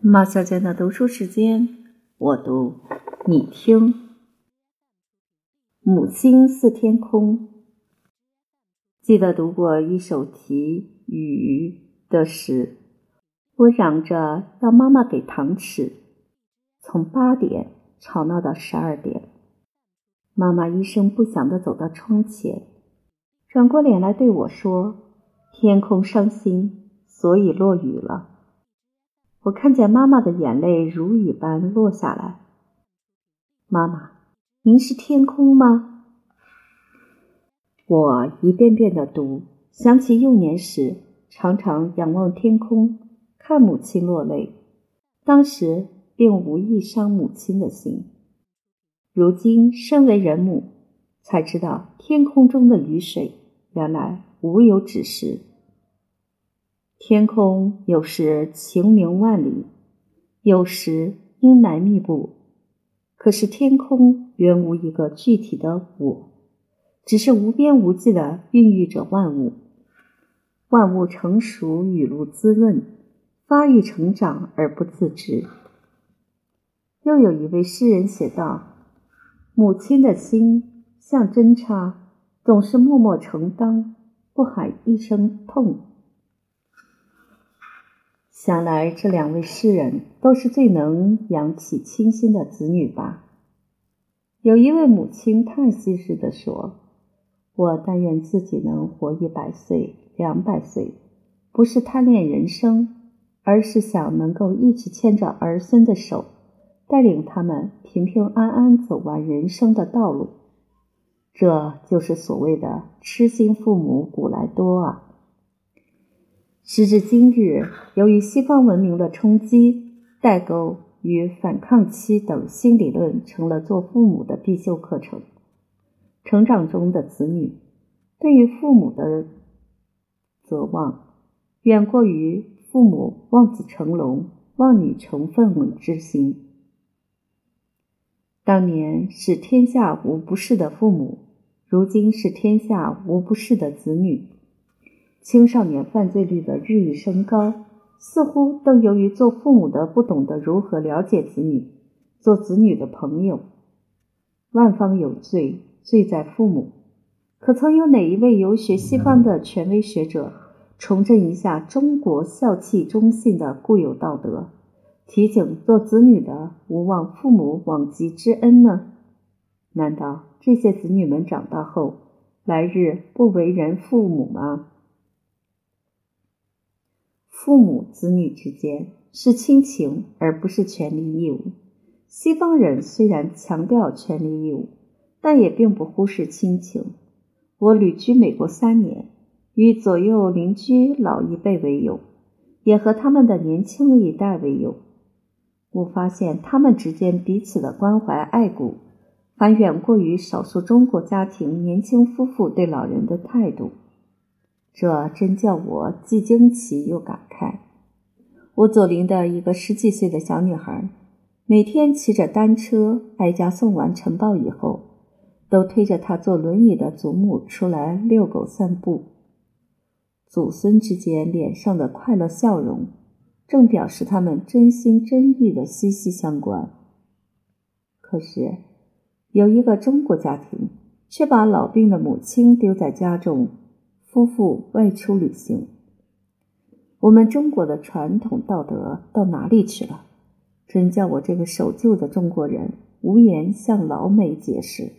马小姐的读书时间，我读，你听。母亲似天空。记得读过一首题雨的诗，我嚷着要妈妈给糖吃，从八点吵闹到十二点。妈妈一声不响的走到窗前，转过脸来对我说：“天空伤心，所以落雨了。”我看见妈妈的眼泪如雨般落下来。妈妈，您是天空吗？我一遍遍的读，想起幼年时常常仰望天空，看母亲落泪，当时并无意伤母亲的心。如今身为人母，才知道天空中的雨水原来无有止时。天空有时晴明万里，有时阴霾密布。可是天空原无一个具体的我，只是无边无际的孕育着万物。万物成熟，雨露滋润，发育成长而不自知。又有一位诗人写道：“母亲的心像针插，总是默默承担，不喊一声痛。”想来，这两位诗人都是最能养起清心的子女吧。有一位母亲叹息似的说：“我但愿自己能活一百岁、两百岁，不是贪恋人生，而是想能够一直牵着儿孙的手，带领他们平平安安走完人生的道路。这就是所谓的痴心父母古来多啊。”时至今日，由于西方文明的冲击，代沟与反抗期等新理论成了做父母的必修课程。成长中的子女对于父母的责望，远过于父母望子成龙、望女成凤之心。当年是天下无不是的父母，如今是天下无不是的子女。青少年犯罪率的日益升高，似乎都由于做父母的不懂得如何了解子女，做子女的朋友。万方有罪，罪在父母。可曾有哪一位游学西方的权威学者，重振一下中国孝悌忠信的固有道德，提醒做子女的勿忘父母往昔之恩呢？难道这些子女们长大后，来日不为人父母吗？父母子女之间是亲情，而不是权利义务。西方人虽然强调权利义务，但也并不忽视亲情。我旅居美国三年，与左右邻居老一辈为友，也和他们的年轻一代为友。我发现他们之间彼此的关怀爱顾，还远过于少数中国家庭年轻夫妇对老人的态度。这真叫我既惊奇又感慨。我左邻的一个十几岁的小女孩，每天骑着单车挨家送完晨报以后，都推着她坐轮椅的祖母出来遛狗散步。祖孙之间脸上的快乐笑容，正表示他们真心真意的息息相关。可是，有一个中国家庭却把老病的母亲丢在家中。夫妇外出旅行，我们中国的传统道德到哪里去了？真叫我这个守旧的中国人无言向老美解释。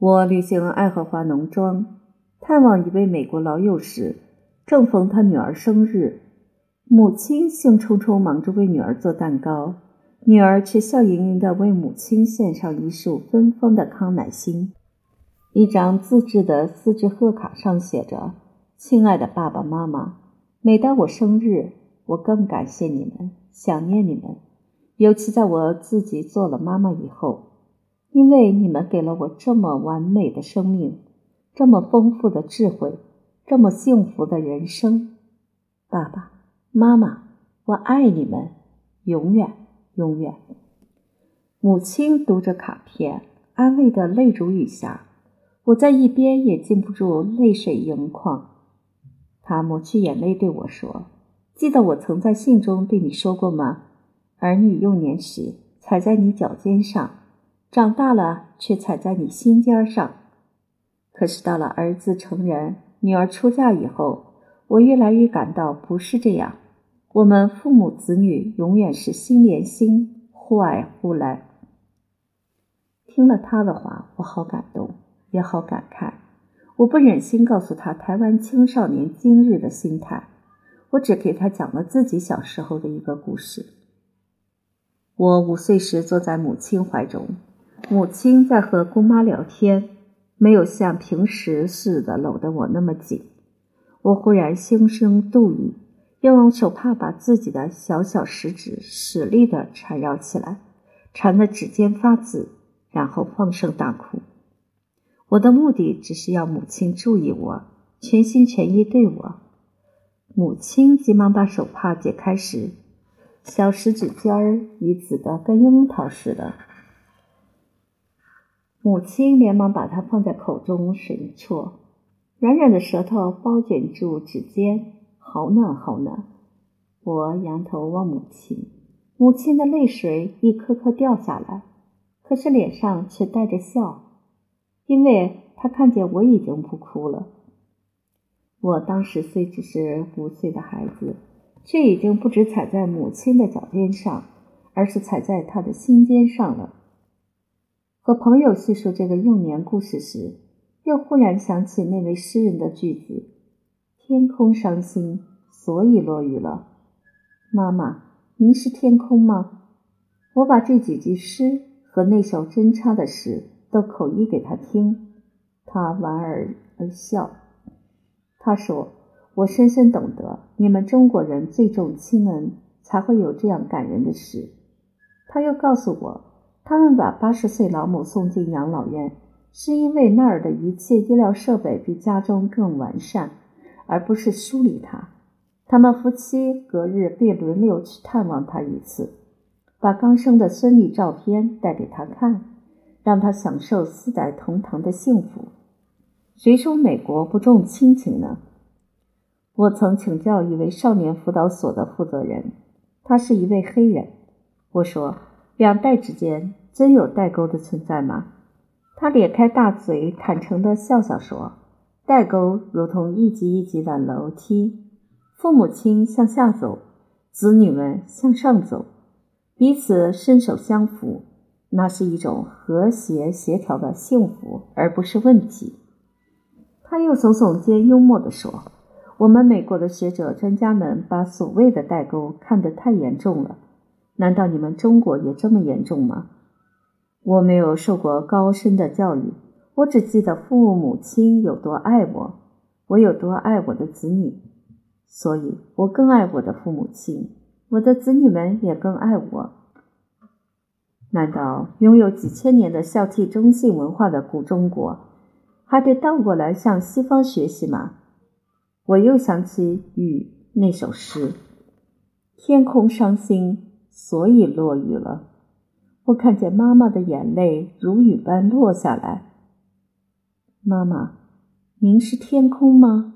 我旅行爱荷华农庄，探望一位美国老友时，正逢他女儿生日，母亲兴冲冲忙着为女儿做蛋糕，女儿却笑盈盈地为母亲献上一束芬芳的康乃馨。一张自制的丝质贺卡上写着：“亲爱的爸爸妈妈，每当我生日，我更感谢你们，想念你们。尤其在我自己做了妈妈以后，因为你们给了我这么完美的生命，这么丰富的智慧，这么幸福的人生。爸爸妈妈，我爱你们，永远，永远。”母亲读着卡片，安慰的泪如雨下。我在一边也禁不住泪水盈眶。他抹去眼泪对我说：“记得我曾在信中对你说过吗？儿女幼年时踩在你脚尖上，长大了却踩在你心尖上。可是到了儿子成人，女儿出嫁以后，我越来越感到不是这样。我们父母子女永远是心连心，互爱互赖。听了他的话，我好感动，也好感慨。我不忍心告诉他台湾青少年今日的心态，我只给他讲了自己小时候的一个故事。我五岁时坐在母亲怀中，母亲在和姑妈聊天，没有像平时似的搂得我那么紧。我忽然心生妒意。要用手帕把自己的小小食指使力地缠绕起来，缠得指尖发紫，然后放声大哭。我的目的只是要母亲注意我，全心全意对我。母亲急忙把手帕解开时，小食指尖儿已紫得跟樱桃似的。母亲连忙把它放在口中吮啜，软软的舌头包卷住指尖。好暖，好暖！我仰头望母亲，母亲的泪水一颗颗掉下来，可是脸上却带着笑，因为他看见我已经不哭了。我当时虽只是五岁的孩子，却已经不止踩在母亲的脚尖上，而是踩在她的心尖上了。和朋友叙述这个幼年故事时，又忽然想起那位诗人的句子。天空伤心，所以落雨了。妈妈，您是天空吗？我把这几句诗和那首针插的诗都口译给他听，他莞尔而笑。他说：“我深深懂得，你们中国人最重亲恩，才会有这样感人的事。”他又告诉我，他们把八十岁老母送进养老院，是因为那儿的一切医疗设备比家中更完善。而不是疏离他。他们夫妻隔日便轮流去探望他一次，把刚生的孙女照片带给他看，让他享受四代同堂的幸福。谁说美国不重亲情呢？我曾请教一位少年辅导所的负责人，他是一位黑人。我说：“两代之间真有代沟的存在吗？”他咧开大嘴，坦诚地笑笑说。代沟如同一级一级的楼梯，父母亲向下走，子女们向上走，彼此伸手相扶，那是一种和谐协调的幸福，而不是问题。他又耸耸肩，幽默地说：“我们美国的学者专家们把所谓的代沟看得太严重了，难道你们中国也这么严重吗？”我没有受过高深的教育。我只记得父母亲有多爱我，我有多爱我的子女，所以我更爱我的父母亲，我的子女们也更爱我。难道拥有几千年的孝悌忠信文化的古中国，还得倒过来向西方学习吗？我又想起雨那首诗：“天空伤心，所以落雨了。”我看见妈妈的眼泪如雨般落下来。妈妈，您是天空吗？